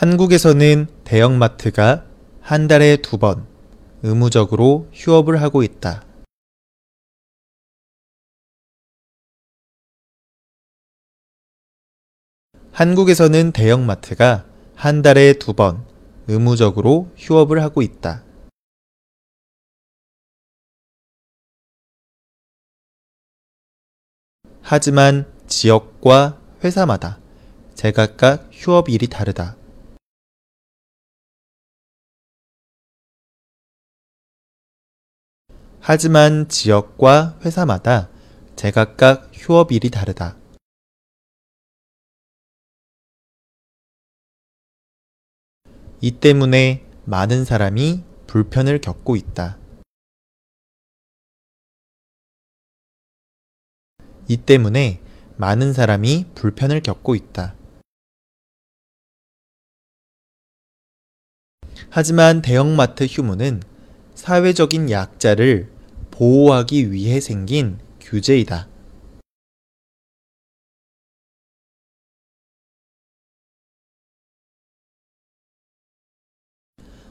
한국에서는 대형마트가 한 달에 두 번 의무적으로 휴업을 하고 있다. 한국에서는 대형마트가 한 달에 두 번 의무적으로 휴업을 하고 있다. 하지만 지역과 회사마다 제각각 휴업일이 다르다. 하지만 지역과 회사마다 제각각 휴업일이 다르다. 이 때문에 많은 사람이 불편을 겪고 있다. 이 때문에 많은 사람이 불편을 겪고 있다. 하지만 대형마트 휴무는 사회적인 약자를 보호하기 위해 생긴 규제이다.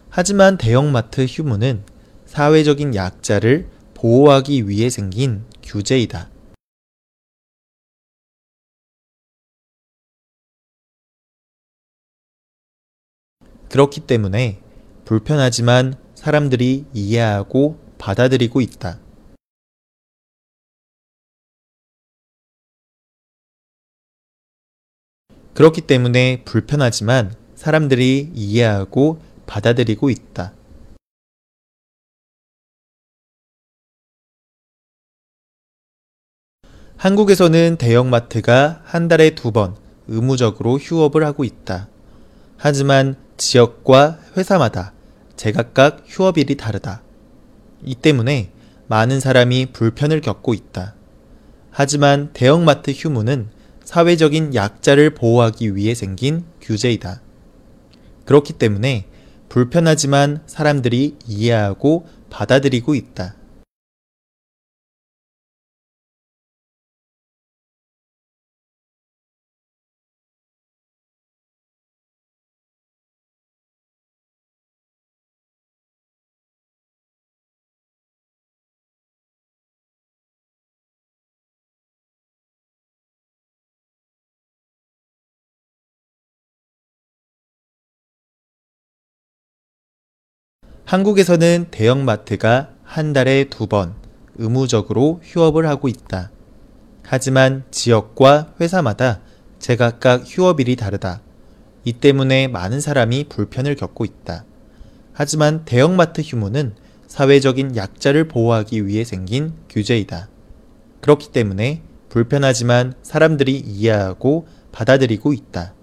하지만 대형마트 휴무는 사회적인 약자를 보호하기 위해 생긴 규제이다. 그렇기 때문에 불편하지만 사람들이 이해하고 받아들이고 있다. 그렇기 때문에 불편하지만 사람들이 이해하고 받아들이고 있다. 한국에서는 대형마트가 한 달에 두 번 의무적으로 휴업을 하고 있다. 하지만 지역과 회사마다 제각각 휴업일이 다르다. 이 때문에 많은 사람이 불편을 겪고 있다. 하지만 대형마트 휴무는 사회적인 약자를 보호하기 위해 생긴 규제이다. 그렇기 때문에 불편하지만 사람들이 이해하고 받아들이고 있다. 한국에서는 대형마트가 한 달에 두 번 의무적으로 휴업을 하고 있다. 하지만 지역과 회사마다 제각각 휴업일이 다르다. 이 때문에 많은 사람이 불편을 겪고 있다. 하지만 대형마트 휴무는 사회적인 약자를 보호하기 위해 생긴 규제이다. 그렇기 때문에 불편하지만 사람들이 이해하고 받아들이고 있다.